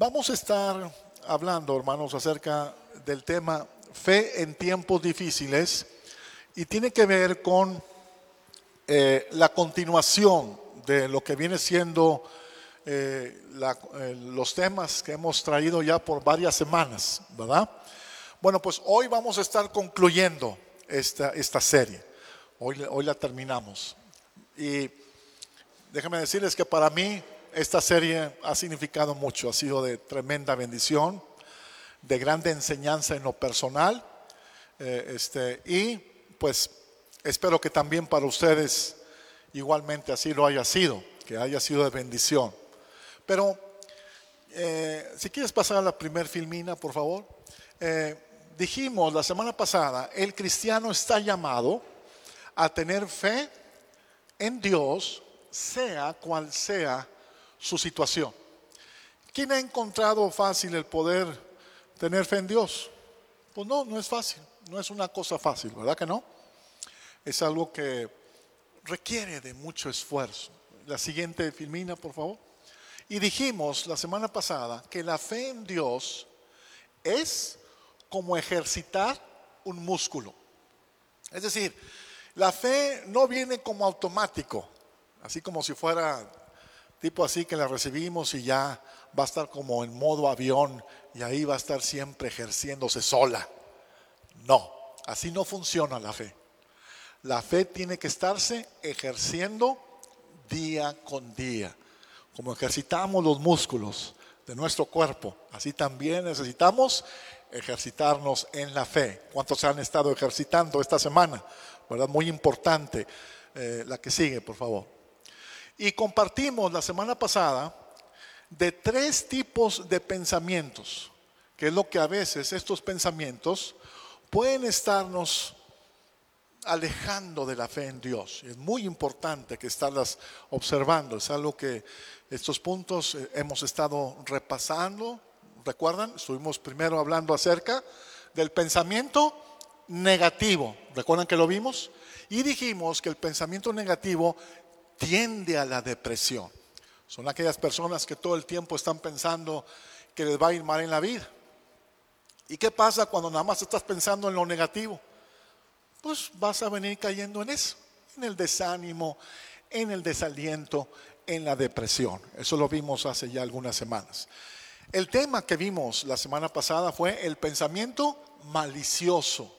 Vamos a estar hablando, hermanos, acerca del tema fe en tiempos difíciles y tiene que ver con eh, la continuación de lo que viene siendo eh, eh, los temas que hemos traído ya por varias semanas, ¿verdad? Bueno, pues hoy vamos a estar concluyendo esta, esta serie. Hoy, hoy la terminamos. Y déjenme decirles que para mí esta serie ha significado mucho, ha sido de tremenda bendición, de grande enseñanza en lo personal. Eh, este, y pues espero que también para ustedes igualmente así lo haya sido, que haya sido de bendición. Pero eh, si quieres pasar a la primer filmina, por favor. Eh, dijimos la semana pasada, el cristiano está llamado a tener fe en Dios, sea cual sea su situación. ¿Quién ha encontrado fácil el poder tener fe en Dios? Pues no, no es fácil, no es una cosa fácil, ¿verdad que no? Es algo que requiere de mucho esfuerzo. La siguiente filmina, por favor. Y dijimos la semana pasada que la fe en Dios es como ejercitar un músculo. Es decir, la fe no viene como automático, así como si fuera tipo así que la recibimos y ya va a estar como en modo avión y ahí va a estar siempre ejerciéndose sola. No, así no funciona la fe. La fe tiene que estarse ejerciendo día con día. Como ejercitamos los músculos de nuestro cuerpo, así también necesitamos ejercitarnos en la fe. ¿Cuántos se han estado ejercitando esta semana? ¿Verdad? Muy importante. Eh, la que sigue, por favor. Y compartimos la semana pasada de tres tipos de pensamientos, que es lo que a veces estos pensamientos pueden estarnos alejando de la fe en Dios. Es muy importante que estarlas observando. Es algo que estos puntos eh, hemos estado repasando. ¿Recuerdan? Estuvimos primero hablando acerca del pensamiento negativo. ¿Recuerdan que lo vimos? Y dijimos que el pensamiento negativo tiende a la depresión. Son aquellas personas que todo el tiempo están pensando que les va a ir mal en la vida. ¿Y qué pasa cuando nada más estás pensando en lo negativo? Pues vas a venir cayendo en eso, en el desánimo, en el desaliento, en la depresión. Eso lo vimos hace ya algunas semanas. El tema que vimos la semana pasada fue el pensamiento malicioso.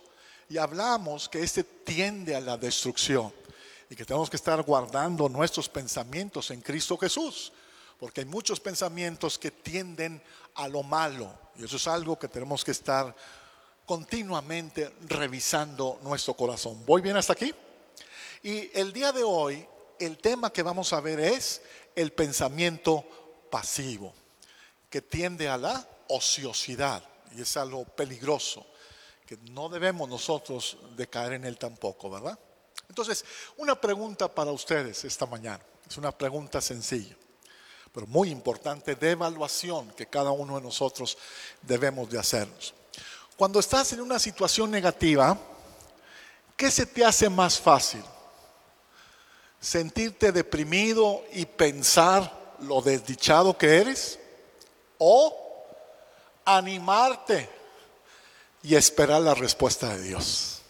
Y hablamos que este tiende a la destrucción y que tenemos que estar guardando nuestros pensamientos en Cristo Jesús, porque hay muchos pensamientos que tienden a lo malo y eso es algo que tenemos que estar continuamente revisando nuestro corazón. ¿Voy bien hasta aquí? Y el día de hoy, el tema que vamos a ver es el pensamiento pasivo, que tiende a la ociosidad y es algo peligroso, que no debemos nosotros de caer en él tampoco, ¿verdad? Entonces, una pregunta para ustedes esta mañana. Es una pregunta sencilla, pero muy importante de evaluación que cada uno de nosotros debemos de hacernos. Cuando estás en una situación negativa, ¿qué se te hace más fácil? ¿Sentirte deprimido y pensar lo desdichado que eres? ¿O animarte y esperar la respuesta de Dios?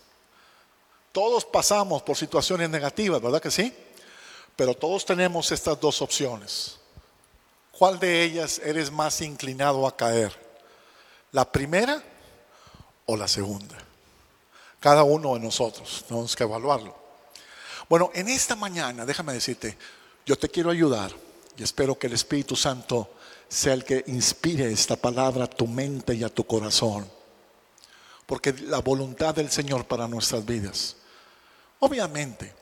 Todos pasamos por situaciones negativas, ¿verdad que sí? Pero todos tenemos estas dos opciones. ¿Cuál de ellas eres más inclinado a caer? ¿La primera o la segunda? Cada uno de nosotros tenemos que evaluarlo. Bueno, en esta mañana, déjame decirte, yo te quiero ayudar y espero que el Espíritu Santo sea el que inspire esta palabra a tu mente y a tu corazón. Porque la voluntad del Señor para nuestras vidas Obviamente,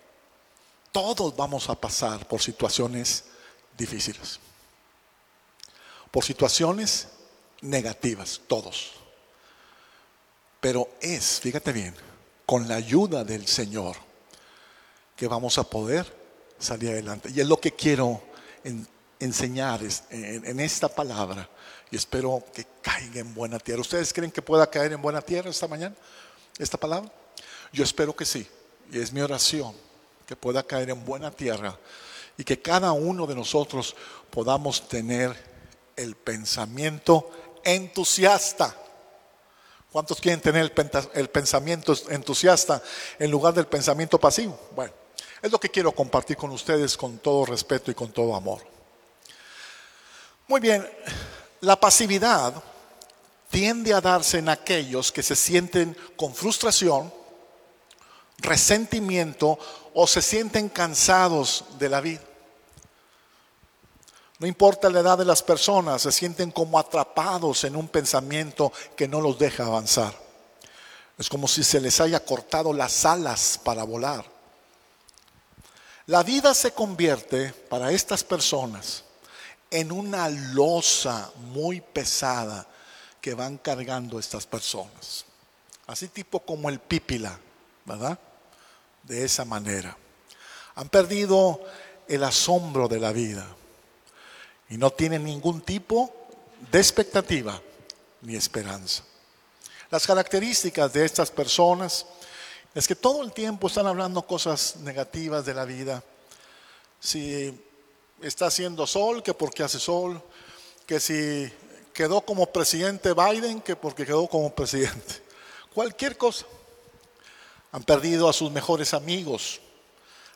todos vamos a pasar por situaciones difíciles, por situaciones negativas, todos. Pero es, fíjate bien, con la ayuda del Señor que vamos a poder salir adelante. Y es lo que quiero enseñar en esta palabra y espero que caiga en buena tierra. ¿Ustedes creen que pueda caer en buena tierra esta mañana, esta palabra? Yo espero que sí. Y es mi oración que pueda caer en buena tierra y que cada uno de nosotros podamos tener el pensamiento entusiasta. ¿Cuántos quieren tener el, pensamiento entusiasta en lugar del pensamiento pasivo? Bueno, es lo que quiero compartir con ustedes con todo respeto y con todo amor. Muy bien, la pasividad tiende a darse en aquellos que se sienten con frustración, resentimiento o se sienten cansados de la vida. No importa la edad de las personas, se sienten como atrapados en un pensamiento que no los deja avanzar. Es como si se les haya cortado las alas para volar. La vida se convierte para estas personas en una losa muy pesada que van cargando estas personas. Así tipo como el pípila, ¿verdad? De esa manera. Han perdido el asombro de la vida y no tienen ningún tipo de expectativa ni esperanza. Las características de estas personas es que todo el tiempo están hablando cosas negativas de la vida. Si está haciendo sol, que porque hace sol, que si quedó como presidente Biden, que porque quedó como presidente. Cualquier cosa. Han perdido a sus mejores amigos,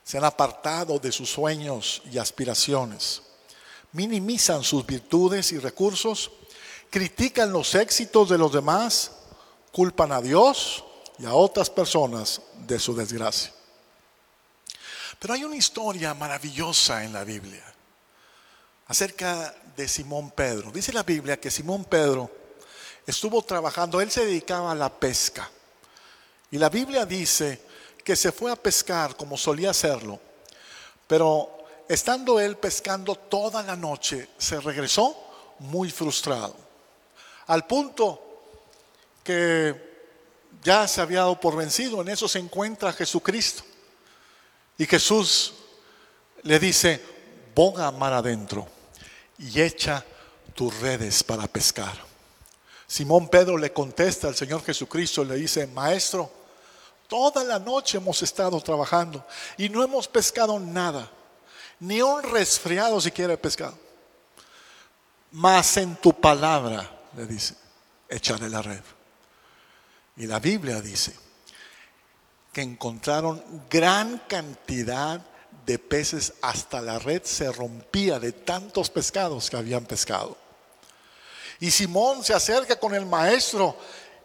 se han apartado de sus sueños y aspiraciones minimizan sus virtudes y recursos, critican los éxitos de los demás, culpan a Dios y a otras personas de su desgracia. Pero hay una historia maravillosa en la Biblia acerca de Simón Pedro. Dice la Biblia que Simón Pedro estuvo trabajando, él se dedicaba a la pesca. Y la Biblia dice que se fue a pescar como solía hacerlo, pero estando él pescando toda la noche, se regresó muy frustrado. Al punto que ya se había dado por vencido, en eso se encuentra Jesucristo. Y Jesús le dice, boga mar adentro y echa tus redes para pescar. Simón Pedro le contesta al Señor Jesucristo, le dice, Maestro, toda la noche hemos estado trabajando y no hemos pescado nada ni un resfriado si quiere pescado. Mas en tu palabra, le dice, echaré la red. Y la Biblia dice que encontraron gran cantidad de peces, hasta la red se rompía de tantos pescados que habían pescado. Y Simón se acerca con el maestro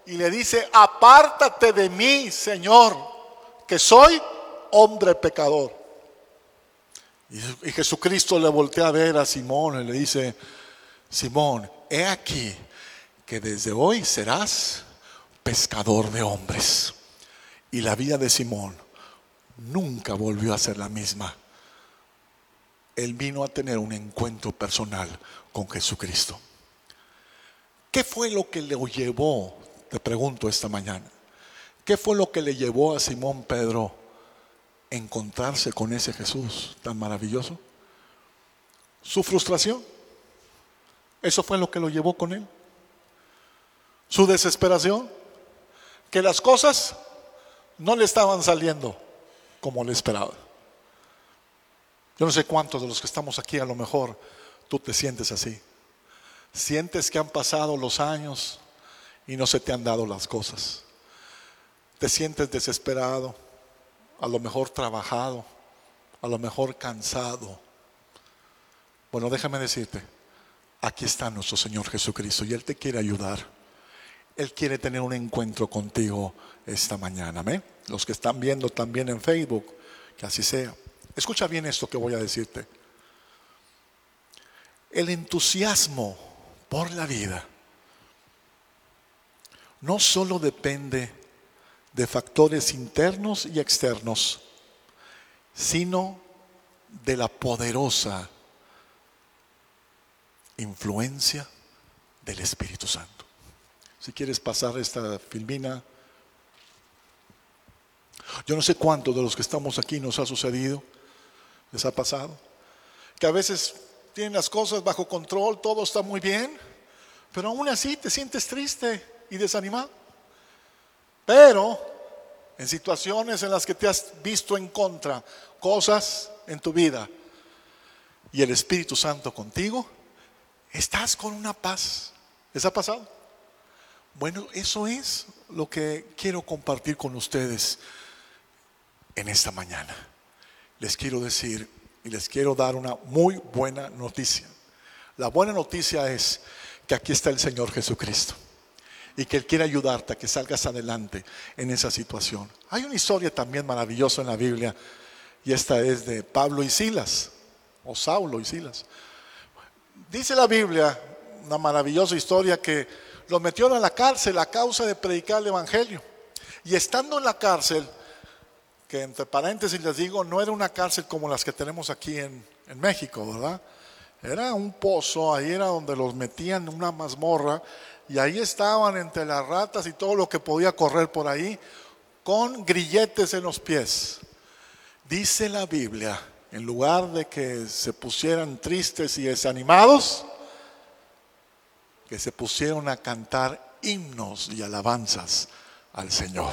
y le dice, apártate de mí, Señor, que soy hombre pecador. Y Jesucristo le voltea a ver a Simón y le dice, Simón, he aquí que desde hoy serás pescador de hombres. Y la vida de Simón nunca volvió a ser la misma. Él vino a tener un encuentro personal con Jesucristo. ¿Qué fue lo que le llevó? Te pregunto esta mañana. ¿Qué fue lo que le llevó a Simón Pedro encontrarse con ese Jesús tan maravilloso? Su frustración. Eso fue lo que lo llevó con él. Su desesperación. Que las cosas no le estaban saliendo como le esperaba. Yo no sé cuántos de los que estamos aquí a lo mejor tú te sientes así. Sientes que han pasado los años y no se te han dado las cosas. Te sientes desesperado a lo mejor trabajado, a lo mejor cansado. Bueno, déjame decirte, aquí está nuestro Señor Jesucristo y Él te quiere ayudar. Él quiere tener un encuentro contigo esta mañana. ¿amén? Los que están viendo también en Facebook, que así sea. Escucha bien esto que voy a decirte. El entusiasmo por la vida no solo depende de factores internos y externos, sino de la poderosa influencia del Espíritu Santo. Si quieres pasar esta filmina, yo no sé cuántos de los que estamos aquí nos ha sucedido, les ha pasado, que a veces tienen las cosas bajo control, todo está muy bien, pero aún así te sientes triste y desanimado. Pero en situaciones en las que te has visto en contra cosas en tu vida y el Espíritu Santo contigo, estás con una paz. ¿Les ha pasado? Bueno, eso es lo que quiero compartir con ustedes en esta mañana. Les quiero decir y les quiero dar una muy buena noticia. La buena noticia es que aquí está el Señor Jesucristo y que Él quiere ayudarte a que salgas adelante en esa situación. Hay una historia también maravillosa en la Biblia y esta es de Pablo y Silas, o Saulo y Silas. Dice la Biblia, una maravillosa historia, que lo metieron a la cárcel a causa de predicar el Evangelio. Y estando en la cárcel, que entre paréntesis les digo, no era una cárcel como las que tenemos aquí en, en México, ¿verdad? Era un pozo, ahí era donde los metían en una mazmorra y ahí estaban entre las ratas y todo lo que podía correr por ahí, con grilletes en los pies. Dice la Biblia, en lugar de que se pusieran tristes y desanimados, que se pusieron a cantar himnos y alabanzas al Señor.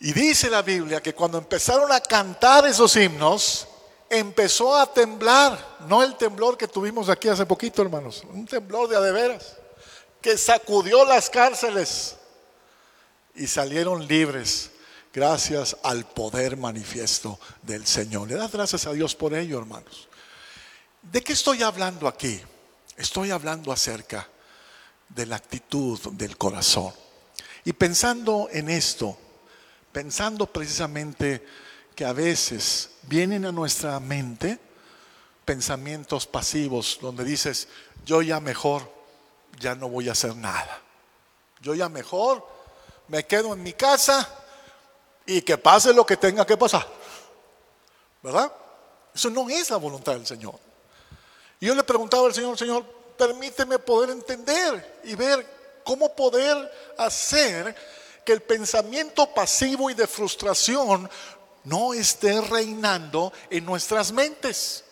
Y dice la Biblia que cuando empezaron a cantar esos himnos, empezó a temblar, no el temblor que tuvimos aquí hace poquito, hermanos, un temblor de adeveras, que sacudió las cárceles y salieron libres gracias al poder manifiesto del Señor. Le das gracias a Dios por ello, hermanos. ¿De qué estoy hablando aquí? Estoy hablando acerca de la actitud del corazón. Y pensando en esto, pensando precisamente que a veces vienen a nuestra mente pensamientos pasivos donde dices, yo ya mejor, ya no voy a hacer nada. Yo ya mejor me quedo en mi casa y que pase lo que tenga que pasar. ¿Verdad? Eso no es la voluntad del Señor. Yo le preguntaba al Señor, Señor, permíteme poder entender y ver cómo poder hacer que el pensamiento pasivo y de frustración no esté reinando en nuestras mentes.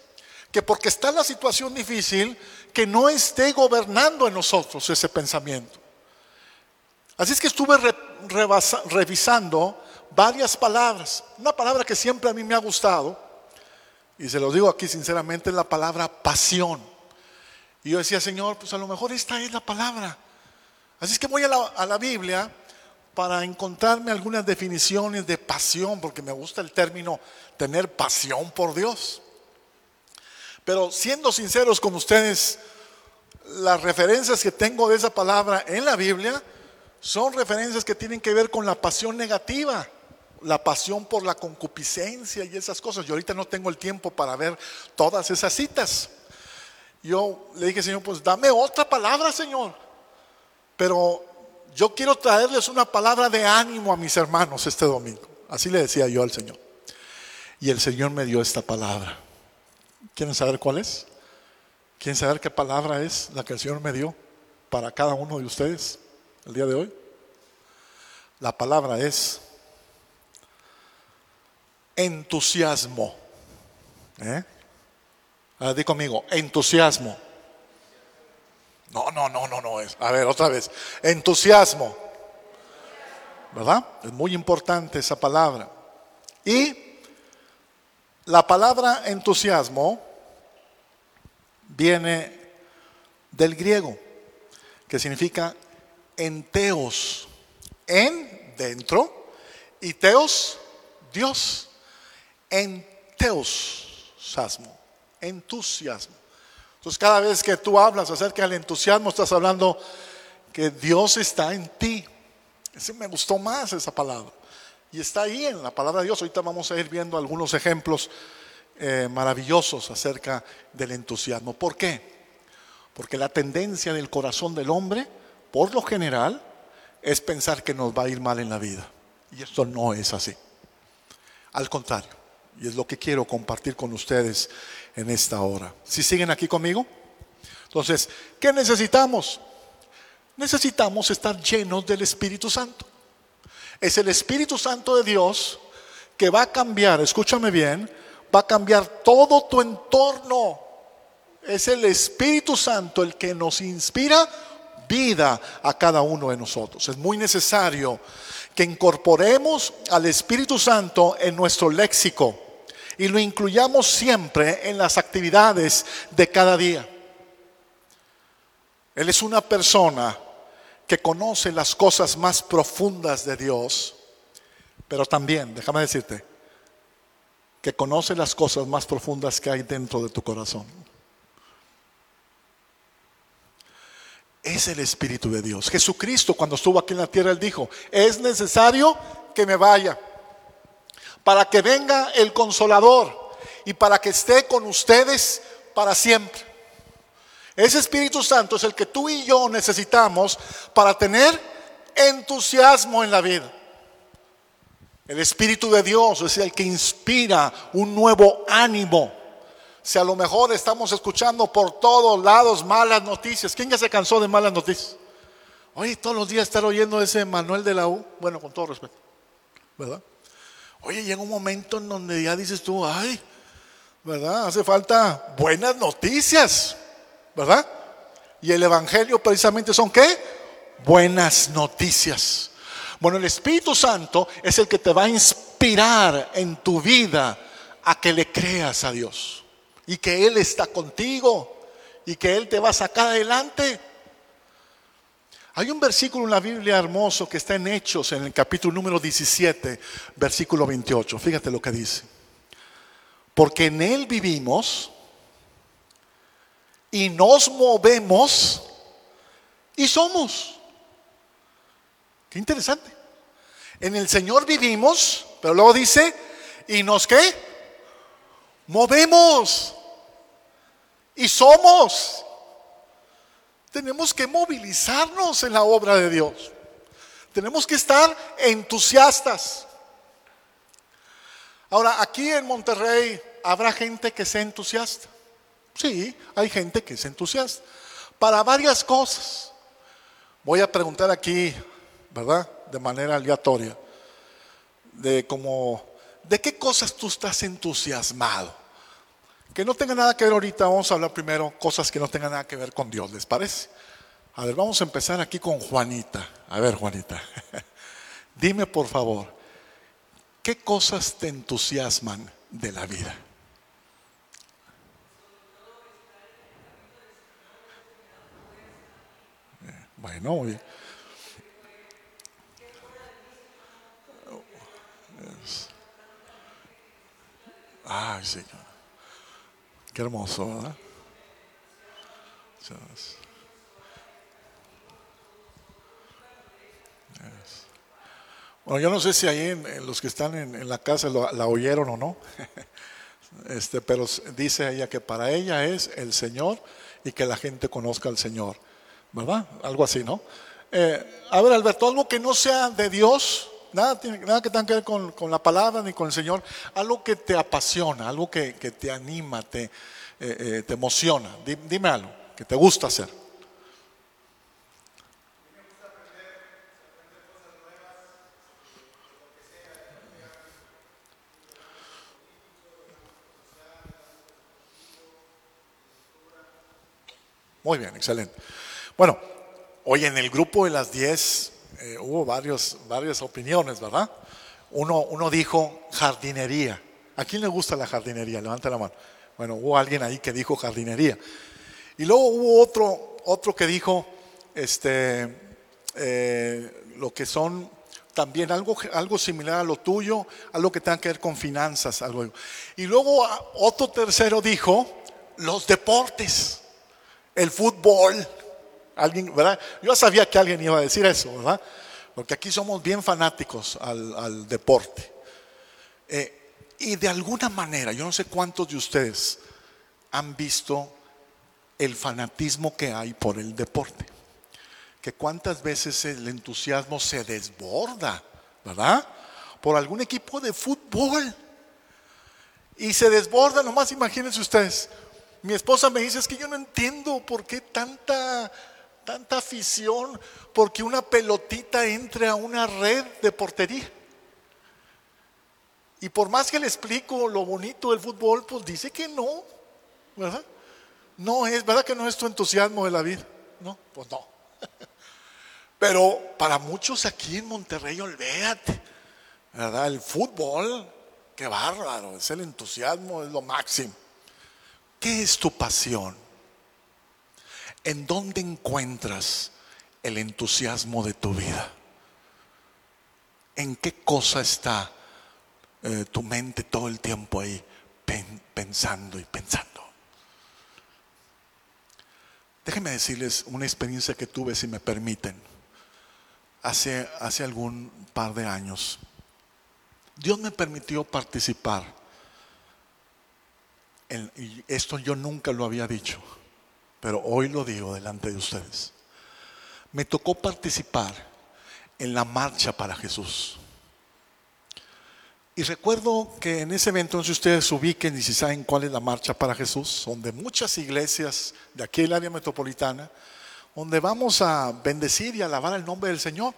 Que porque está la situación difícil, que no esté gobernando en nosotros ese pensamiento. Así es que estuve revisando varias palabras. Una palabra que siempre a mí me ha gustado, y se lo digo aquí sinceramente, es la palabra pasión. Y yo decía, Señor, pues a lo mejor esta es la palabra. Así es que voy a la, a la Biblia para encontrarme algunas definiciones de pasión, porque me gusta el término tener pasión por Dios. Pero siendo sinceros con ustedes, las referencias que tengo de esa palabra en la Biblia son referencias que tienen que ver con la pasión negativa, la pasión por la concupiscencia y esas cosas. Yo ahorita no tengo el tiempo para ver todas esas citas. Yo le dije, Señor, pues dame otra palabra, Señor. Pero yo quiero traerles una palabra de ánimo a mis hermanos este domingo. Así le decía yo al Señor. Y el Señor me dio esta palabra. ¿Quieren saber cuál es? ¿Quieren saber qué palabra es la que el Señor me dio para cada uno de ustedes el día de hoy? La palabra es entusiasmo. ¿Eh? Ahora di conmigo, entusiasmo. No, no, no, no, no es. A ver, otra vez. Entusiasmo. ¿Verdad? Es muy importante esa palabra. Y la palabra entusiasmo viene del griego, que significa enteos, en, dentro, y teos, Dios. Enteosasmo, entusiasmo. Entonces cada vez que tú hablas acerca del entusiasmo, estás hablando que Dios está en ti. Ese me gustó más esa palabra. Y está ahí en la palabra de Dios. Ahorita vamos a ir viendo algunos ejemplos eh, maravillosos acerca del entusiasmo. ¿Por qué? Porque la tendencia del corazón del hombre, por lo general, es pensar que nos va a ir mal en la vida. Y esto no es así. Al contrario, y es lo que quiero compartir con ustedes en esta hora. ¿Si siguen aquí conmigo? Entonces, ¿qué necesitamos? Necesitamos estar llenos del Espíritu Santo. Es el Espíritu Santo de Dios que va a cambiar, escúchame bien, va a cambiar todo tu entorno. Es el Espíritu Santo el que nos inspira vida a cada uno de nosotros. Es muy necesario que incorporemos al Espíritu Santo en nuestro léxico y lo incluyamos siempre en las actividades de cada día. Él es una persona que conoce las cosas más profundas de Dios, pero también, déjame decirte, que conoce las cosas más profundas que hay dentro de tu corazón. Es el Espíritu de Dios. Jesucristo cuando estuvo aquí en la tierra, él dijo, es necesario que me vaya para que venga el consolador y para que esté con ustedes para siempre. Ese Espíritu Santo es el que tú y yo necesitamos para tener entusiasmo en la vida. El Espíritu de Dios es el que inspira un nuevo ánimo. Si a lo mejor estamos escuchando por todos lados malas noticias, ¿quién ya se cansó de malas noticias? Oye, todos los días estar oyendo ese Manuel de la U, bueno, con todo respeto, ¿verdad? Oye, llega un momento en donde ya dices tú, ay, ¿verdad? Hace falta buenas noticias, ¿verdad? Y el Evangelio precisamente son qué? Buenas noticias. Bueno, el Espíritu Santo es el que te va a inspirar en tu vida a que le creas a Dios y que Él está contigo y que Él te va a sacar adelante. Hay un versículo en la Biblia hermoso que está en Hechos, en el capítulo número 17, versículo 28. Fíjate lo que dice. Porque en Él vivimos y nos movemos y somos. Qué interesante. En el Señor vivimos, pero luego dice, ¿y nos qué? Movemos. Y somos. Tenemos que movilizarnos en la obra de Dios. Tenemos que estar entusiastas. Ahora, aquí en Monterrey habrá gente que sea entusiasta. Sí, hay gente que es entusiasta. Para varias cosas. Voy a preguntar aquí ¿verdad? De manera aleatoria. De como, ¿de qué cosas tú estás entusiasmado? Que no tenga nada que ver ahorita, vamos a hablar primero cosas que no tengan nada que ver con Dios, ¿les parece? A ver, vamos a empezar aquí con Juanita. A ver, Juanita, dime por favor, ¿qué cosas te entusiasman de la vida? Eh, bueno, muy bien. Ay, Señor. Qué hermoso, ¿verdad? Bueno, yo no sé si ahí en, los que están en, la casa la oyeron o no, este, pero dice ella que para ella es el Señor y que la gente conozca al Señor, ¿verdad? Algo así, ¿no? Eh, a ver, Alberto, algo que no sea de Dios, Nada, que tenga que ver con, la palabra ni con el Señor. Algo que te apasiona, algo que, te anima, te, eh, eh, emociona. Dime algo que te gusta hacer. Muy bien, excelente. Bueno, hoy en el grupo de las 10 eh, hubo varios, varias opiniones, ¿verdad? Uno, uno dijo jardinería. ¿A quién le gusta la jardinería? Levanta la mano. Bueno, hubo alguien ahí que dijo jardinería. Y luego hubo otro, otro que dijo este, eh, lo que son también algo, algo similar a lo tuyo, algo que tenga que ver con finanzas. Algo. Y luego otro tercero dijo los deportes, el fútbol, Alguien, ¿verdad? Yo sabía que alguien iba a decir eso, ¿verdad? Porque aquí somos bien fanáticos al, deporte. Eh, y de alguna manera, yo no sé cuántos de ustedes han visto el fanatismo que hay por el deporte. Que cuántas veces el entusiasmo se desborda, ¿verdad? Por algún equipo de fútbol. Y se desborda, nomás imagínense ustedes. Mi esposa me dice, es que yo no entiendo por qué tanta tanta afición porque una pelotita entre a una red de portería. Y por más que le explico lo bonito del fútbol, pues dice que no, ¿verdad? No es, ¿verdad que no es tu entusiasmo de la vida? No, pues no. Pero para muchos aquí en Monterrey, olvídate, ¿verdad? El fútbol qué bárbaro, es el entusiasmo, es lo máximo. ¿Qué es tu pasión? ¿En dónde encuentras el entusiasmo de tu vida? ¿En qué cosa está eh, tu mente todo el tiempo ahí pensando y pensando? Déjenme decirles una experiencia que tuve, si me permiten, hace, hace algún par de años. Dios me permitió participar. y esto yo nunca lo había dicho, pero hoy lo digo delante de ustedes. Me tocó participar en la marcha para Jesús. Y recuerdo que en ese evento, si ustedes ubiquen y si saben cuál es la marcha para Jesús, donde muchas iglesias de aquí el área metropolitana, donde vamos a bendecir y alabar el nombre del Señor.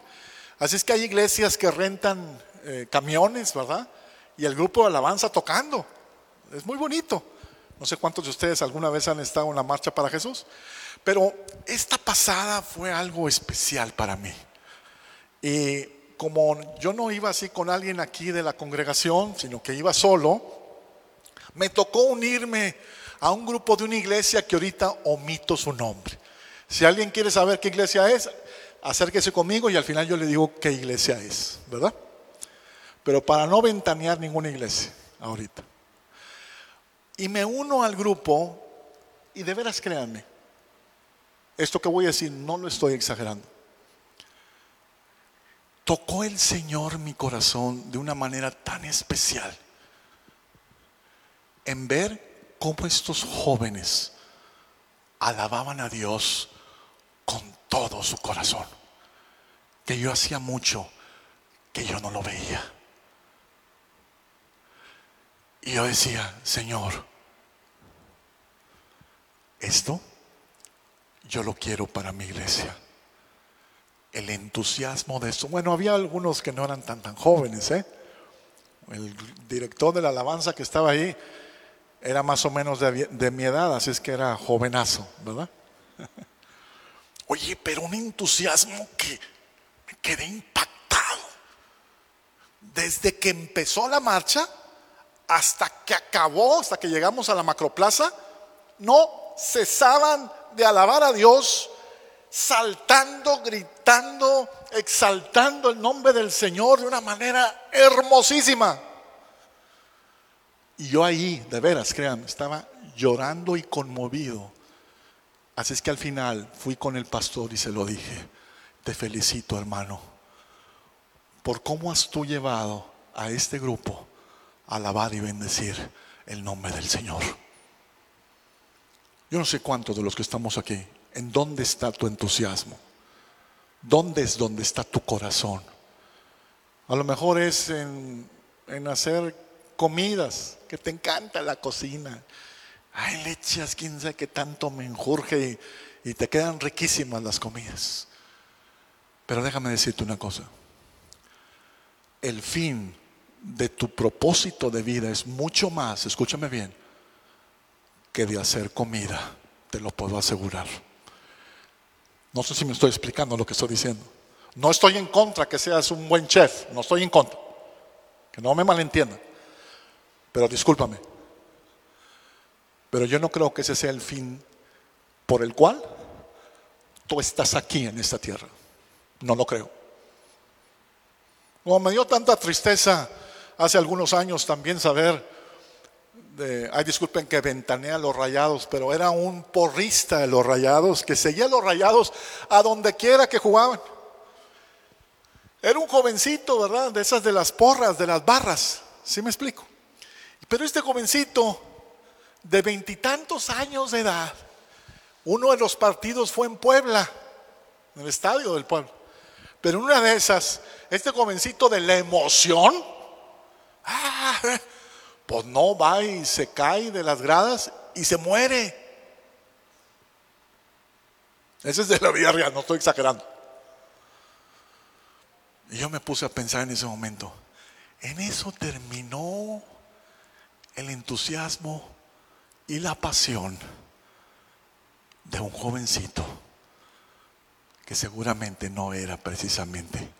Así es que hay iglesias que rentan eh, camiones, ¿verdad? Y el grupo de alabanza tocando. Es muy bonito. No sé cuántos de ustedes alguna vez han estado en la marcha para Jesús, pero esta pasada fue algo especial para mí. Y como yo no iba así con alguien aquí de la congregación, sino que iba solo, me tocó unirme a un grupo de una iglesia que ahorita omito su nombre. Si alguien quiere saber qué iglesia es, acérquese conmigo y al final yo le digo qué iglesia es, ¿verdad? Pero para no ventanear ninguna iglesia ahorita. Y me uno al grupo y de veras créanme, esto que voy a decir no lo estoy exagerando tocó el Señor mi corazón de una manera tan especial en ver cómo estos jóvenes alababan a Dios con todo su corazón, que yo hacía mucho que yo no lo veía. Y yo decía, Señor, esto yo lo quiero para mi iglesia el entusiasmo de eso. Bueno, había algunos que no eran tan tan jóvenes, ¿eh? El director de la alabanza que estaba ahí era más o menos de, mi edad, así es que era jovenazo, ¿verdad? Oye, pero un entusiasmo que me quedé impactado. Desde que empezó la marcha hasta que acabó, hasta que llegamos a la macroplaza, no cesaban de alabar a Dios saltando, gritando, exaltando el nombre del Señor de una manera hermosísima. Y yo ahí, de veras, créanme, estaba llorando y conmovido. Así es que al final fui con el pastor y se lo dije, te felicito hermano, por cómo has tú llevado a este grupo alabar y bendecir el nombre del Señor. Yo no sé cuántos de los que estamos aquí ¿En dónde está tu entusiasmo? ¿Dónde es donde está tu corazón? A lo mejor es en, hacer comidas, que te encanta la cocina. Ay, lechas, quién sabe qué tanto me enjurge y, y te quedan riquísimas las comidas. Pero déjame decirte una cosa. El fin de tu propósito de vida es mucho más, escúchame bien, que de hacer comida, te lo puedo asegurar. No sé si me estoy explicando lo que estoy diciendo. No estoy en contra que seas un buen chef, no estoy en contra. Que no me malentiendan. Pero discúlpame. Pero yo no creo que ese sea el fin por el cual tú estás aquí en esta tierra. No lo creo. Como me dio tanta tristeza hace algunos años también saber ay disculpen que ventanea los rayados, pero era un porrista de los rayados que seguía los rayados a donde quiera que jugaban. Era un jovencito, ¿verdad? De esas de las porras, de las barras, ¿sí me explico? Pero este jovencito de veintitantos años de edad, uno de los partidos fue en Puebla, en el estadio del pueblo. Pero en una de esas, este jovencito de la emoción, ¡ah! pues no va y se cae de las gradas y se muere. Ese es de la vida real, no estoy exagerando. Y yo me puse a pensar en ese momento, en eso terminó el entusiasmo y la pasión de un jovencito que seguramente no era precisamente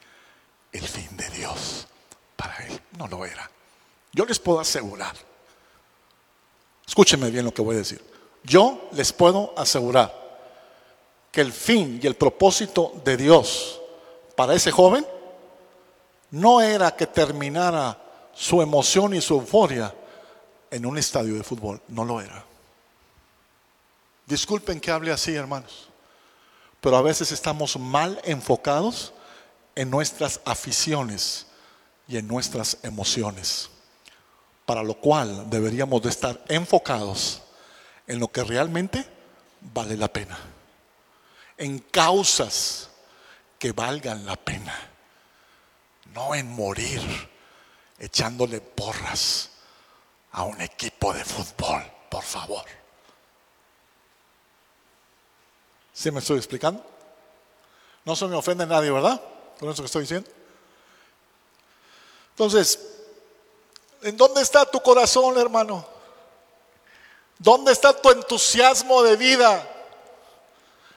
el fin de Dios para él, no lo era. Yo les puedo asegurar, escúchenme bien lo que voy a decir, yo les puedo asegurar que el fin y el propósito de Dios para ese joven no era que terminara su emoción y su euforia en un estadio de fútbol, no lo era. Disculpen que hable así, hermanos, pero a veces estamos mal enfocados en nuestras aficiones y en nuestras emociones, para lo cual deberíamos de estar enfocados en lo que realmente vale la pena, en causas que valgan la pena, no en morir echándole porras a un equipo de fútbol, por favor. ¿Sí me estoy explicando? No se me ofende nadie, ¿verdad? Con eso que estoy diciendo. Entonces, ¿en dónde está tu corazón, hermano? ¿Dónde está tu entusiasmo de vida?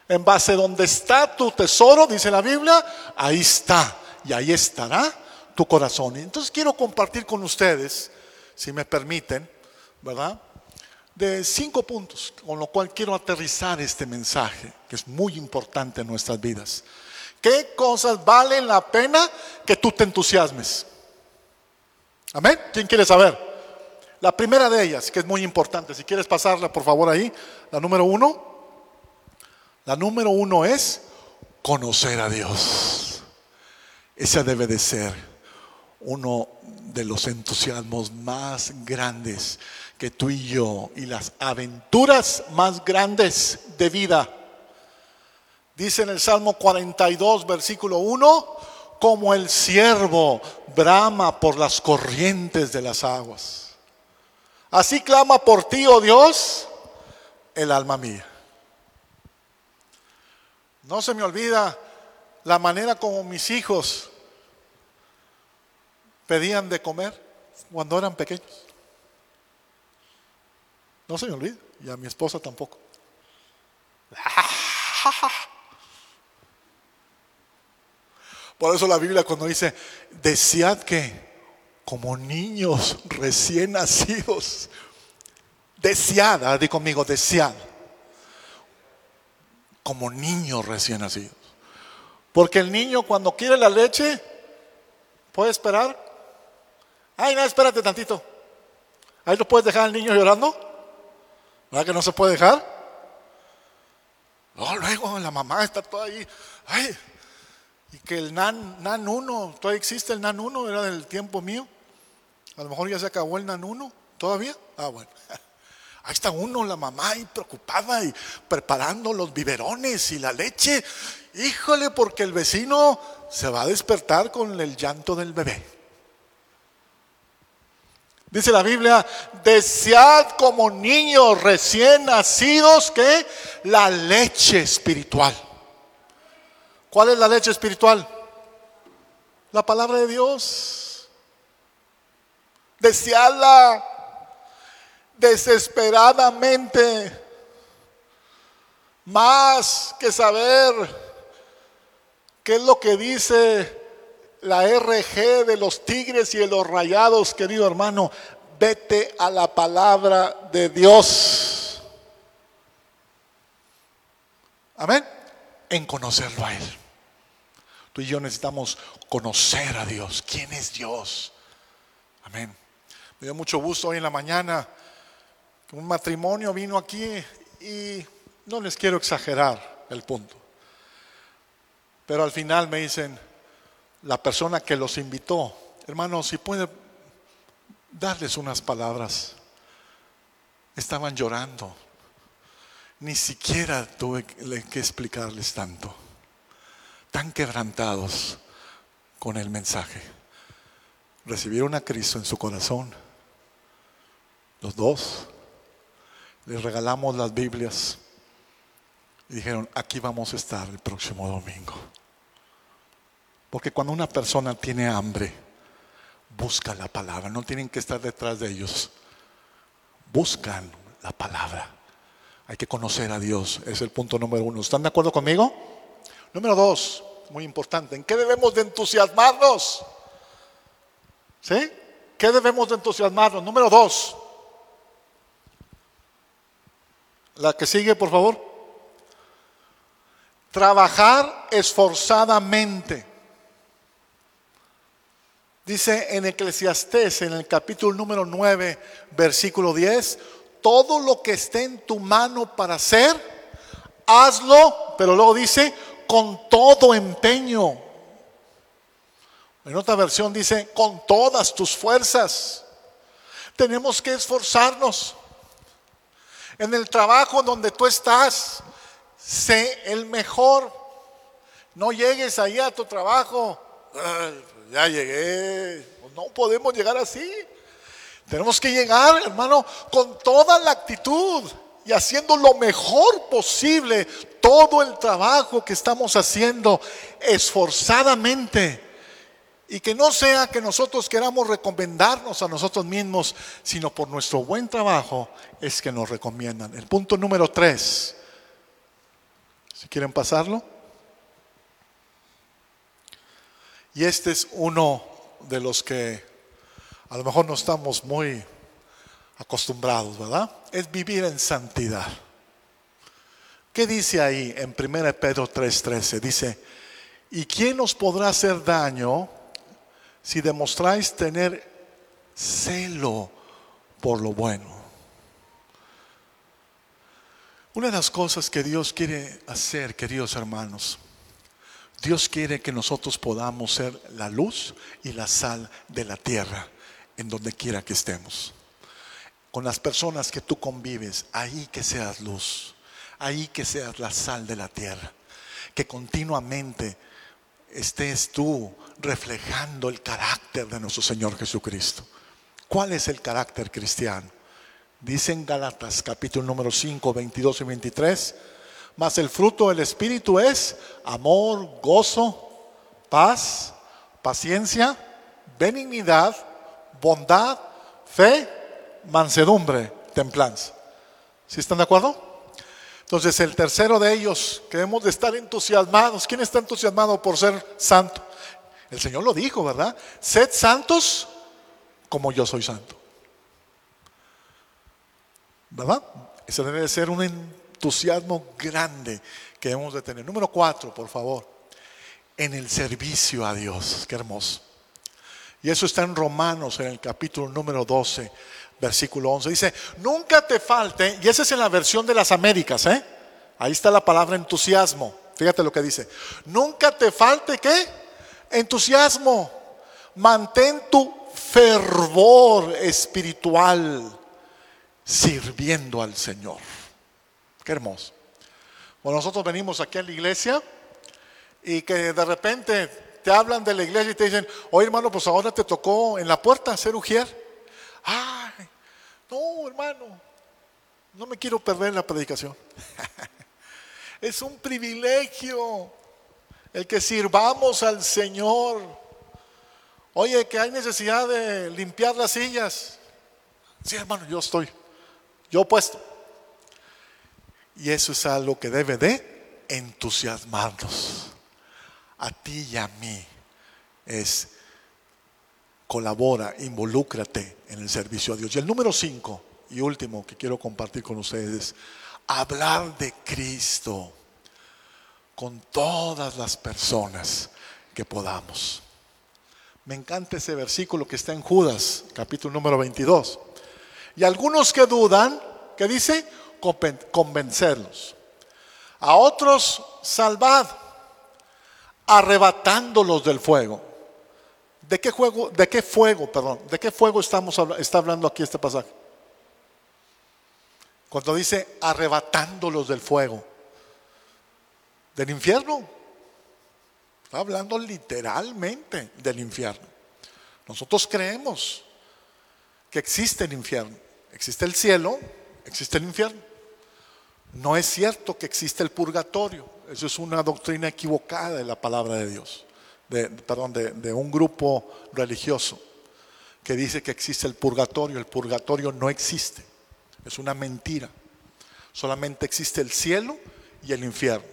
En base a donde está tu tesoro, dice la Biblia, ahí está y ahí estará tu corazón. Entonces quiero compartir con ustedes, si me permiten, ¿verdad? De cinco puntos, con lo cual quiero aterrizar este mensaje, que es muy importante en nuestras vidas. ¿Qué cosas valen la pena que tú te entusiasmes? Amén. ¿Quién quiere saber? La primera de ellas, que es muy importante, si quieres pasarla por favor ahí, la número uno. La número uno es conocer a Dios. Esa debe de ser uno de los entusiasmos más grandes que tú y yo y las aventuras más grandes de vida. Dice en el Salmo 42, versículo 1, como el siervo brama por las corrientes de las aguas. Así clama por ti, oh Dios, el alma mía. No se me olvida la manera como mis hijos pedían de comer cuando eran pequeños. No se me olvida, y a mi esposa tampoco. Por eso la Biblia cuando dice, desead que como niños recién nacidos. Deseada, di conmigo, deseada. Como niños recién nacidos. Porque el niño cuando quiere la leche, puede esperar. Ay, no, espérate tantito. Ahí lo puedes dejar al niño llorando. ¿Verdad que no se puede dejar? No, luego la mamá está toda ahí. Ay, y que el NAN, NAN 1, todavía existe el NAN 1, era del tiempo mío. A lo mejor ya se acabó el NAN 1, ¿todavía? Ah, bueno. Ahí está uno, la mamá, ahí preocupada y preparando los biberones y la leche. Híjole, porque el vecino se va a despertar con el llanto del bebé. Dice la Biblia, desead como niños recién nacidos que la leche espiritual. ¿Cuál es la leche espiritual? La palabra de Dios. Desearla desesperadamente. Más que saber qué es lo que dice la RG de los tigres y de los rayados, querido hermano. Vete a la palabra de Dios. Amén. En conocerlo a Él. Tú y yo necesitamos conocer a Dios. ¿Quién es Dios? Amén. Me dio mucho gusto hoy en la mañana que un matrimonio vino aquí y no les quiero exagerar el punto. Pero al final me dicen, la persona que los invitó, hermano, si puede darles unas palabras. Estaban llorando. Ni siquiera tuve que explicarles tanto tan quebrantados con el mensaje. Recibieron a Cristo en su corazón. Los dos. Les regalamos las Biblias. Y dijeron, aquí vamos a estar el próximo domingo. Porque cuando una persona tiene hambre, busca la palabra. No tienen que estar detrás de ellos. Buscan la palabra. Hay que conocer a Dios. Es el punto número uno. ¿Están de acuerdo conmigo? Número dos, muy importante, ¿en qué debemos de entusiasmarnos? ¿Sí? qué debemos de entusiasmarnos? Número dos. La que sigue, por favor. Trabajar esforzadamente. Dice en Eclesiastés, en el capítulo número 9, versículo 10, todo lo que esté en tu mano para hacer, hazlo, pero luego dice, con todo empeño. En otra versión dice, con todas tus fuerzas. Tenemos que esforzarnos. En el trabajo donde tú estás, sé el mejor. No llegues ahí a tu trabajo. ya llegué. No podemos llegar así. Tenemos que llegar, hermano, con toda la actitud y haciendo lo mejor posible todo el trabajo que estamos haciendo esforzadamente. Y que no sea que nosotros queramos recomendarnos a nosotros mismos, sino por nuestro buen trabajo es que nos recomiendan. El punto número tres, si quieren pasarlo. Y este es uno de los que a lo mejor no estamos muy acostumbrados, ¿verdad? Es vivir en santidad. ¿Qué dice ahí en 1 Pedro 3:13? Dice, ¿y quién os podrá hacer daño si demostráis tener celo por lo bueno? Una de las cosas que Dios quiere hacer, queridos hermanos, Dios quiere que nosotros podamos ser la luz y la sal de la tierra en donde quiera que estemos. Con las personas que tú convives, ahí que seas luz ahí que seas la sal de la tierra, que continuamente estés tú reflejando el carácter de nuestro Señor Jesucristo. ¿Cuál es el carácter cristiano? Dice en Galatas capítulo número 5, 22 y 23, mas el fruto del Espíritu es amor, gozo, paz, paciencia, benignidad, bondad, fe, mansedumbre, templanza. ¿Sí están de acuerdo? Entonces el tercero de ellos, que debemos de estar entusiasmados. ¿Quién está entusiasmado por ser santo? El Señor lo dijo, ¿verdad? Sed santos como yo soy santo. ¿Verdad? Ese debe de ser un entusiasmo grande que debemos de tener. Número cuatro, por favor. En el servicio a Dios. Qué hermoso. Y eso está en Romanos, en el capítulo número 12 versículo 11. Dice, nunca te falte, y esa es en la versión de las Américas, ¿eh? Ahí está la palabra entusiasmo. Fíjate lo que dice. Nunca te falte qué? Entusiasmo. Mantén tu fervor espiritual sirviendo al Señor. Qué hermoso. Bueno, nosotros venimos aquí a la iglesia y que de repente te hablan de la iglesia y te dicen, oye hermano, pues ahora te tocó en la puerta ser ujier. Ay, no, hermano, no me quiero perder la predicación. es un privilegio el que sirvamos al Señor. Oye, que hay necesidad de limpiar las sillas. Sí, hermano, yo estoy. Yo puesto. Y eso es algo que debe de entusiasmarnos. A ti y a mí. Es colabora, involúcrate en el servicio a Dios. Y el número cinco y último que quiero compartir con ustedes, hablar de Cristo con todas las personas que podamos. Me encanta ese versículo que está en Judas, capítulo número 22. Y algunos que dudan, que dice, convencerlos. A otros, salvad, arrebatándolos del fuego. ¿De qué, juego, de qué fuego, perdón, de qué fuego estamos, está hablando aquí este pasaje? Cuando dice arrebatándolos del fuego, del infierno. Está hablando literalmente del infierno. Nosotros creemos que existe el infierno. Existe el cielo, existe el infierno. No es cierto que existe el purgatorio. Eso es una doctrina equivocada de la palabra de Dios de, perdón, de, un grupo religioso que dice que existe el purgatorio. El purgatorio no existe. Es una mentira. Solamente existe el cielo y el infierno.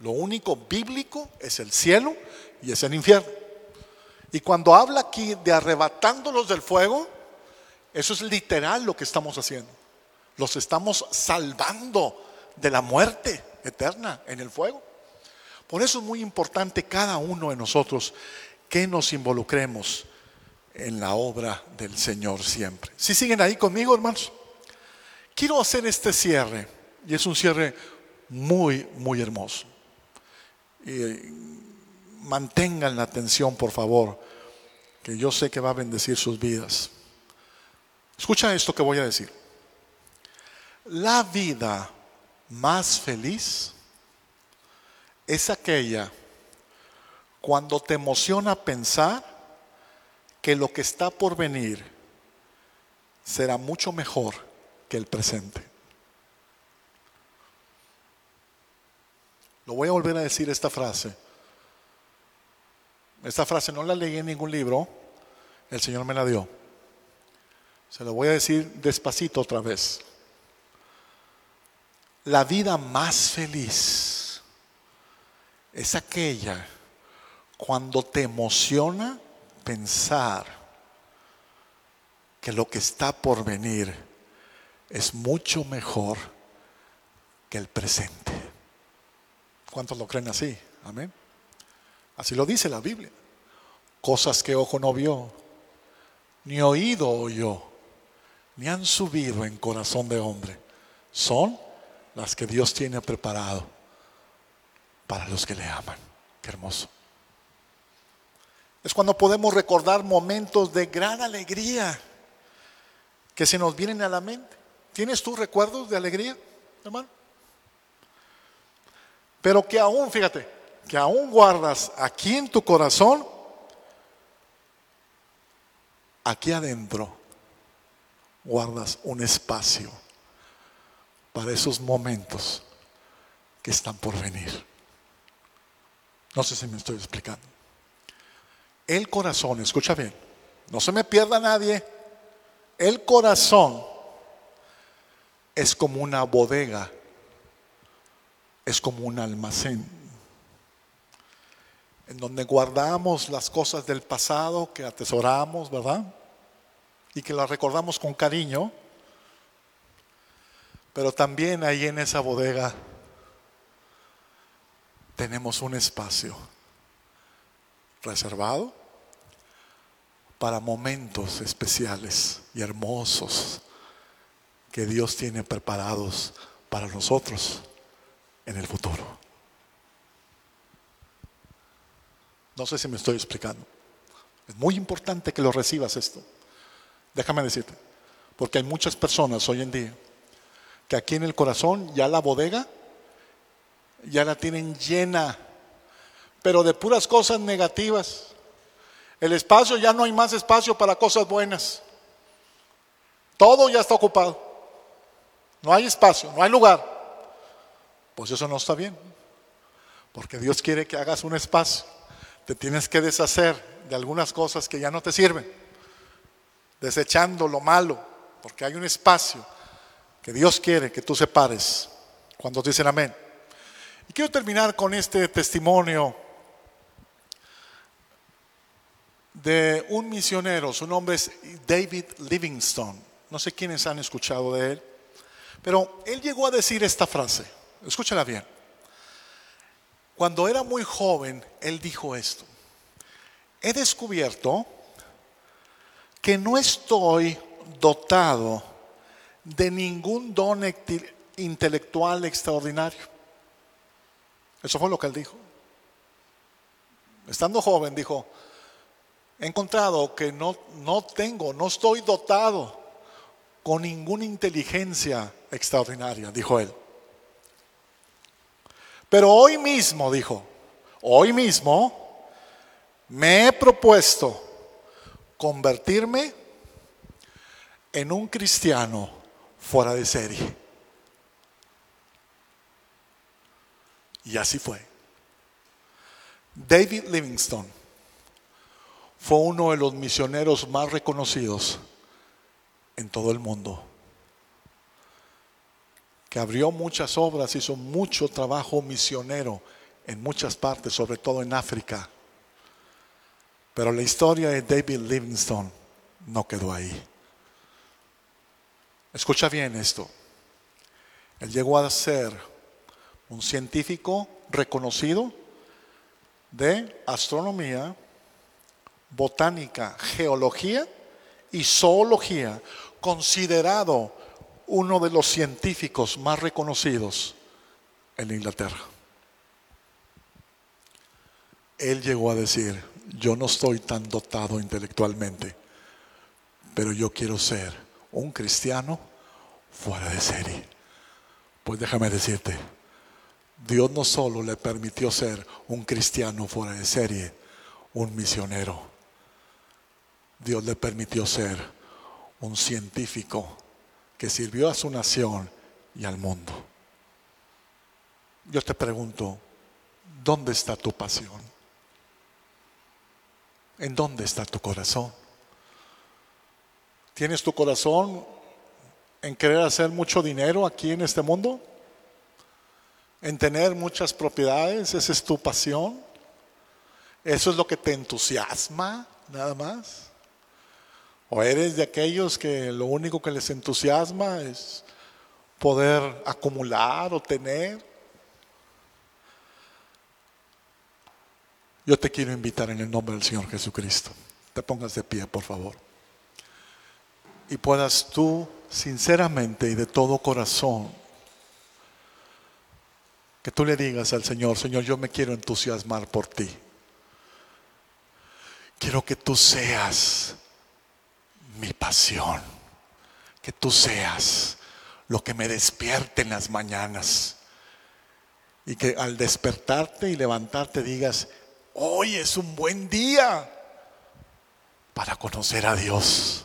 Lo único bíblico es el cielo y es el infierno. Y cuando habla aquí de arrebatándolos del fuego, eso es literal lo que estamos haciendo. Los estamos salvando de la muerte eterna en el fuego. Por eso es muy importante cada uno de nosotros que nos involucremos en la obra del Señor siempre. Si siguen ahí conmigo, hermanos, quiero hacer este cierre, y es un cierre muy, muy hermoso. Eh, mantengan la atención, por favor, que yo sé que va a bendecir sus vidas. Escucha esto que voy a decir. La vida más feliz es aquella cuando te emociona pensar que lo que está por venir será mucho mejor que el presente. Lo voy a volver a decir esta frase. Esta frase no la leí en ningún libro, el Señor me la dio. Se lo voy a decir despacito otra vez. La vida más feliz es aquella cuando te emociona pensar que lo que está por venir es mucho mejor que el presente. ¿Cuántos lo creen así? Amén. Así lo dice la Biblia. Cosas que ojo no vio, ni oído oyó, ni han subido en corazón de hombre, son las que Dios tiene preparado para los que le aman. Qué hermoso. Es cuando podemos recordar momentos de gran alegría que se nos vienen a la mente. ¿Tienes tus recuerdos de alegría, hermano? Pero que aún, fíjate, que aún guardas aquí en tu corazón, aquí adentro, guardas un espacio para esos momentos que están por venir. No sé si me estoy explicando. El corazón, escucha bien, no se me pierda nadie, el corazón es como una bodega, es como un almacén, en donde guardamos las cosas del pasado que atesoramos, ¿verdad? Y que las recordamos con cariño, pero también ahí en esa bodega tenemos un espacio reservado para momentos especiales y hermosos que Dios tiene preparados para nosotros en el futuro. No sé si me estoy explicando. Es muy importante que lo recibas esto. Déjame decirte, porque hay muchas personas hoy en día que aquí en el corazón ya la bodega ya la tienen llena, pero de puras cosas negativas. El espacio ya no hay más espacio para cosas buenas. Todo ya está ocupado. No hay espacio, no hay lugar. Pues eso no está bien. Porque Dios quiere que hagas un espacio. Te tienes que deshacer de algunas cosas que ya no te sirven. Desechando lo malo. Porque hay un espacio que Dios quiere que tú separes. Cuando dicen amén. Y quiero terminar con este testimonio de un misionero, su nombre es David Livingstone. No sé quiénes han escuchado de él, pero él llegó a decir esta frase, escúchala bien. Cuando era muy joven, él dijo esto, he descubierto que no estoy dotado de ningún don intelectual extraordinario. Eso fue lo que él dijo. Estando joven, dijo, he encontrado que no, no tengo, no estoy dotado con ninguna inteligencia extraordinaria, dijo él. Pero hoy mismo, dijo, hoy mismo me he propuesto convertirme en un cristiano fuera de serie. Y así fue. David Livingstone fue uno de los misioneros más reconocidos en todo el mundo, que abrió muchas obras, hizo mucho trabajo misionero en muchas partes, sobre todo en África. Pero la historia de David Livingstone no quedó ahí. Escucha bien esto. Él llegó a ser un científico reconocido de astronomía, botánica, geología y zoología, considerado uno de los científicos más reconocidos en Inglaterra. Él llegó a decir, yo no estoy tan dotado intelectualmente, pero yo quiero ser un cristiano fuera de serie. Pues déjame decirte, Dios no solo le permitió ser un cristiano fuera de serie, un misionero. Dios le permitió ser un científico que sirvió a su nación y al mundo. Yo te pregunto, ¿dónde está tu pasión? ¿En dónde está tu corazón? ¿Tienes tu corazón en querer hacer mucho dinero aquí en este mundo? ¿En tener muchas propiedades? ¿Esa es tu pasión? ¿Eso es lo que te entusiasma nada más? ¿O eres de aquellos que lo único que les entusiasma es poder acumular o tener? Yo te quiero invitar en el nombre del Señor Jesucristo. Te pongas de pie, por favor. Y puedas tú, sinceramente y de todo corazón, que tú le digas al Señor, Señor, yo me quiero entusiasmar por ti. Quiero que tú seas mi pasión, que tú seas lo que me despierte en las mañanas y que al despertarte y levantarte digas, Hoy es un buen día para conocer a Dios.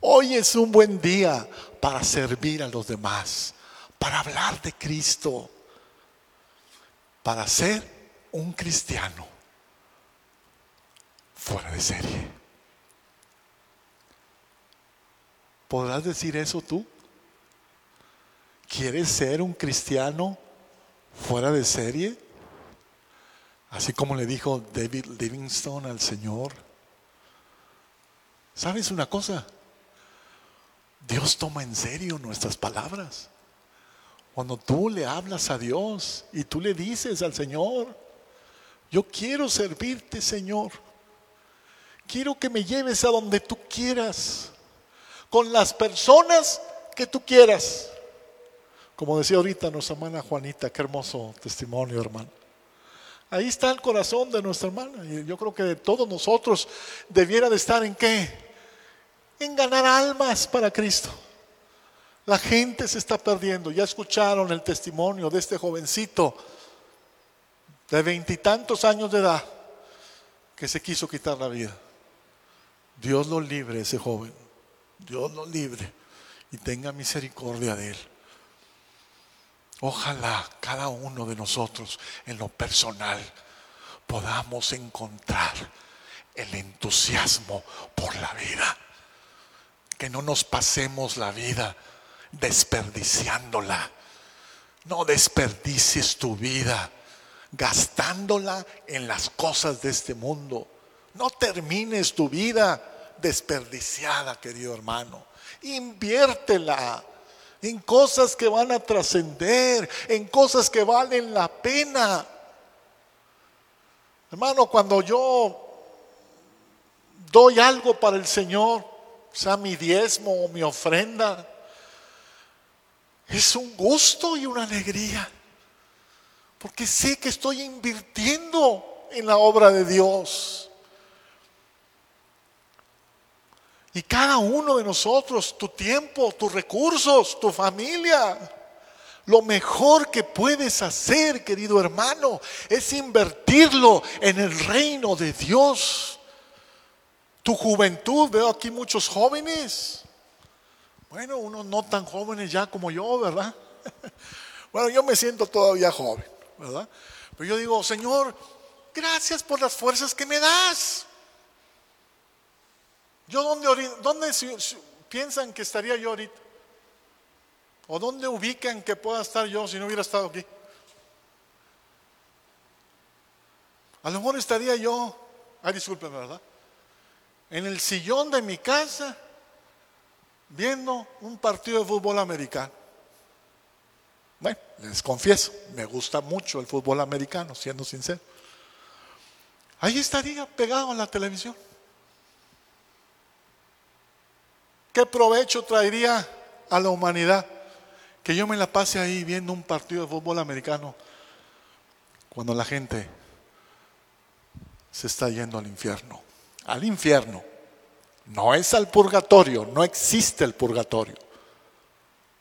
Hoy es un buen día para servir a los demás, para hablar de Cristo, para ser un cristiano fuera de serie. ¿Podrás decir eso tú? ¿Quieres ser un cristiano fuera de serie? Así como le dijo David Livingstone al Señor. ¿Sabes una cosa? Dios toma en serio nuestras palabras. Cuando tú le hablas a Dios y tú le dices al Señor, yo quiero servirte, Señor. Quiero que me lleves a donde tú quieras, con las personas que tú quieras. Como decía ahorita nuestra hermana Juanita, qué hermoso testimonio, hermano. Ahí está el corazón de nuestra hermana. Y yo creo que de todos nosotros debiera de estar en qué? En ganar almas para Cristo. La gente se está perdiendo. Ya escucharon el testimonio de este jovencito de veintitantos años de edad que se quiso quitar la vida. Dios lo libre ese joven. Dios lo libre y tenga misericordia de él. Ojalá cada uno de nosotros en lo personal podamos encontrar el entusiasmo por la vida. Que no nos pasemos la vida desperdiciándola. No desperdicies tu vida gastándola en las cosas de este mundo. No termines tu vida desperdiciada, querido hermano. Inviértela en cosas que van a trascender, en cosas que valen la pena. Hermano, cuando yo doy algo para el Señor, sea mi diezmo o mi ofrenda, es un gusto y una alegría, porque sé que estoy invirtiendo en la obra de Dios. Y cada uno de nosotros, tu tiempo, tus recursos, tu familia, lo mejor que puedes hacer, querido hermano, es invertirlo en el reino de Dios. Tu juventud, veo aquí muchos jóvenes. Bueno, unos no tan jóvenes ya como yo, ¿verdad? Bueno, yo me siento todavía joven, ¿verdad? Pero yo digo, Señor, gracias por las fuerzas que me das. ¿Yo dónde, piensan que estaría yo ahorita? ¿O dónde ubican que pueda estar yo si no hubiera estado aquí? A lo mejor estaría yo, ay discúlpenme, ¿verdad? en el sillón de mi casa viendo un partido de fútbol americano. Bueno, les confieso, me gusta mucho el fútbol americano, siendo sincero. Ahí estaría pegado a la televisión. ¿Qué provecho traería a la humanidad que yo me la pase ahí viendo un partido de fútbol americano cuando la gente se está yendo al infierno? Al infierno. No es al purgatorio, no existe el purgatorio.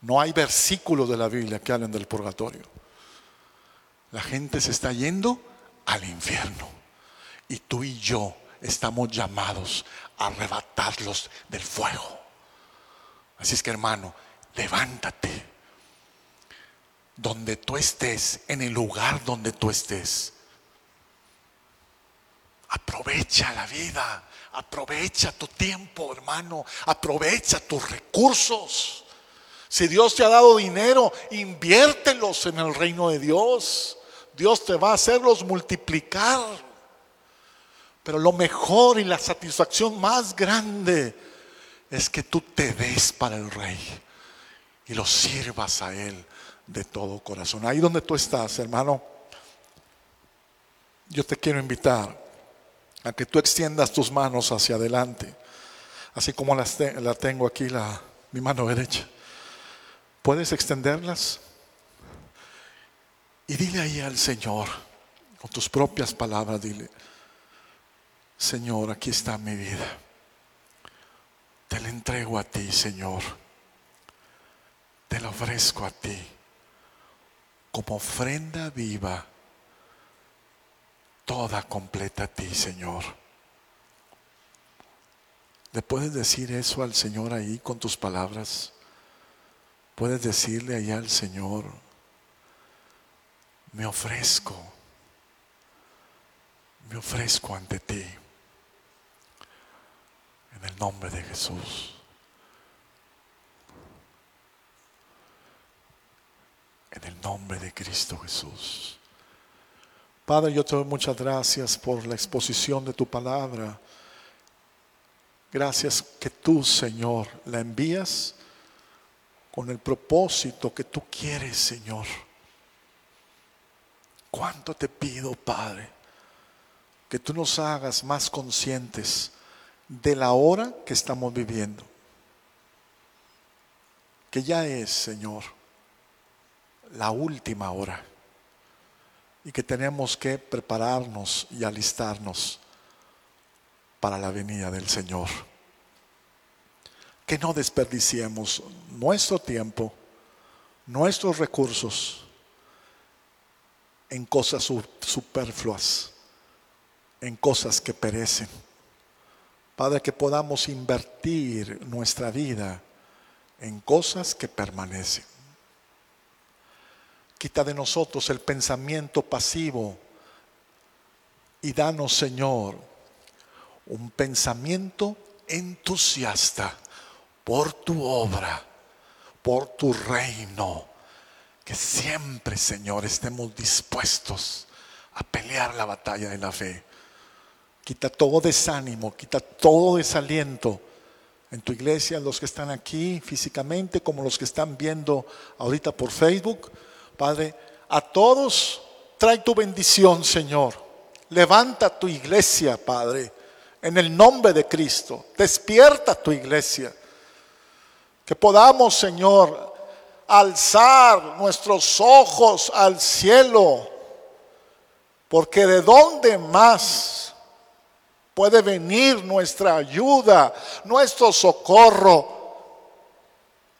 No hay versículos de la Biblia que hablen del purgatorio. La gente se está yendo al infierno. Y tú y yo estamos llamados a arrebatarlos del fuego. Así es que hermano, levántate. Donde tú estés, en el lugar donde tú estés. Aprovecha la vida. Aprovecha tu tiempo, hermano. Aprovecha tus recursos. Si Dios te ha dado dinero, inviértelos en el reino de Dios. Dios te va a hacerlos multiplicar. Pero lo mejor y la satisfacción más grande es que tú te des para el rey y lo sirvas a él de todo corazón. Ahí donde tú estás, hermano, yo te quiero invitar a que tú extiendas tus manos hacia adelante, así como las la tengo aquí, la, mi mano derecha. ¿Puedes extenderlas? Y dile ahí al Señor, con tus propias palabras, dile, Señor, aquí está mi vida. Te la entrego a ti, Señor. Te la ofrezco a ti como ofrenda viva toda completa a ti, Señor. ¿Le puedes decir eso al Señor ahí con tus palabras? Puedes decirle allá al Señor, me ofrezco, me ofrezco ante ti, en el nombre de Jesús. En el nombre de Cristo Jesús. Padre, yo te doy muchas gracias por la exposición de tu palabra. Gracias que tú, Señor, la envías con el propósito que tú quieres, Señor. ¿Cuánto te pido, Padre, que tú nos hagas más conscientes de la hora que estamos viviendo? Que ya es, Señor, la última hora y que tenemos que prepararnos y alistarnos para la venida del Señor. Que no desperdiciemos nuestro tiempo, nuestros recursos en cosas superfluas, en cosas que perecen. Padre, que podamos invertir nuestra vida en cosas que permanecen. Quita de nosotros el pensamiento pasivo y danos, Señor, un pensamiento entusiasta por tu obra, por tu reino. Que siempre, Señor, estemos dispuestos a pelear la batalla de la fe. Quita todo desánimo, quita todo desaliento en tu iglesia, los que están aquí físicamente, como los que están viendo ahorita por Facebook Padre, a todos trae tu bendición, Señor. Levanta tu iglesia, Padre, en el nombre de Cristo. Despierta tu iglesia. Que podamos, Señor, alzar nuestros ojos al cielo. Porque de dónde más puede venir nuestra ayuda, nuestro socorro.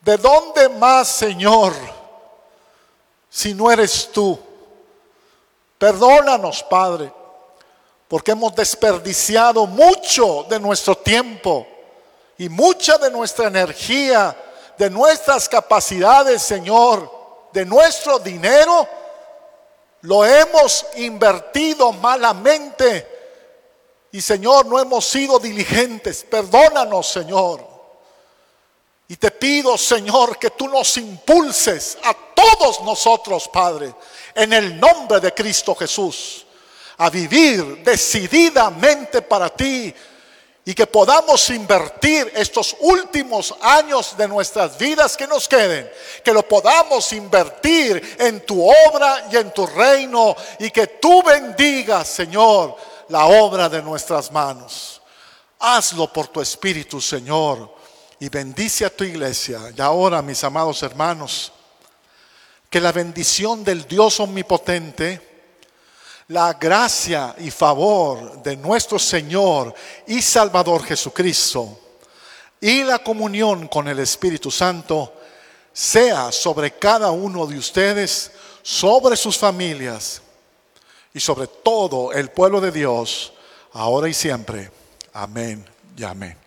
¿De dónde más, Señor? Si no eres tú. Perdónanos, Padre, porque hemos desperdiciado mucho de nuestro tiempo y mucha de nuestra energía, de nuestras capacidades, Señor, de nuestro dinero, lo hemos invertido malamente. Y Señor, no hemos sido diligentes. Perdónanos, Señor. Y te pido, Señor, que tú nos impulses a todos nosotros, Padre, en el nombre de Cristo Jesús, a vivir decididamente para ti y que podamos invertir estos últimos años de nuestras vidas que nos queden, que lo podamos invertir en tu obra y en tu reino y que tú bendigas, Señor, la obra de nuestras manos. Hazlo por tu Espíritu, Señor, y bendice a tu iglesia. Y ahora, mis amados hermanos, que la bendición del Dios omnipotente, la gracia y favor de nuestro Señor y Salvador Jesucristo y la comunión con el Espíritu Santo sea sobre cada uno de ustedes, sobre sus familias y sobre todo el pueblo de Dios, ahora y siempre. Amén y amén.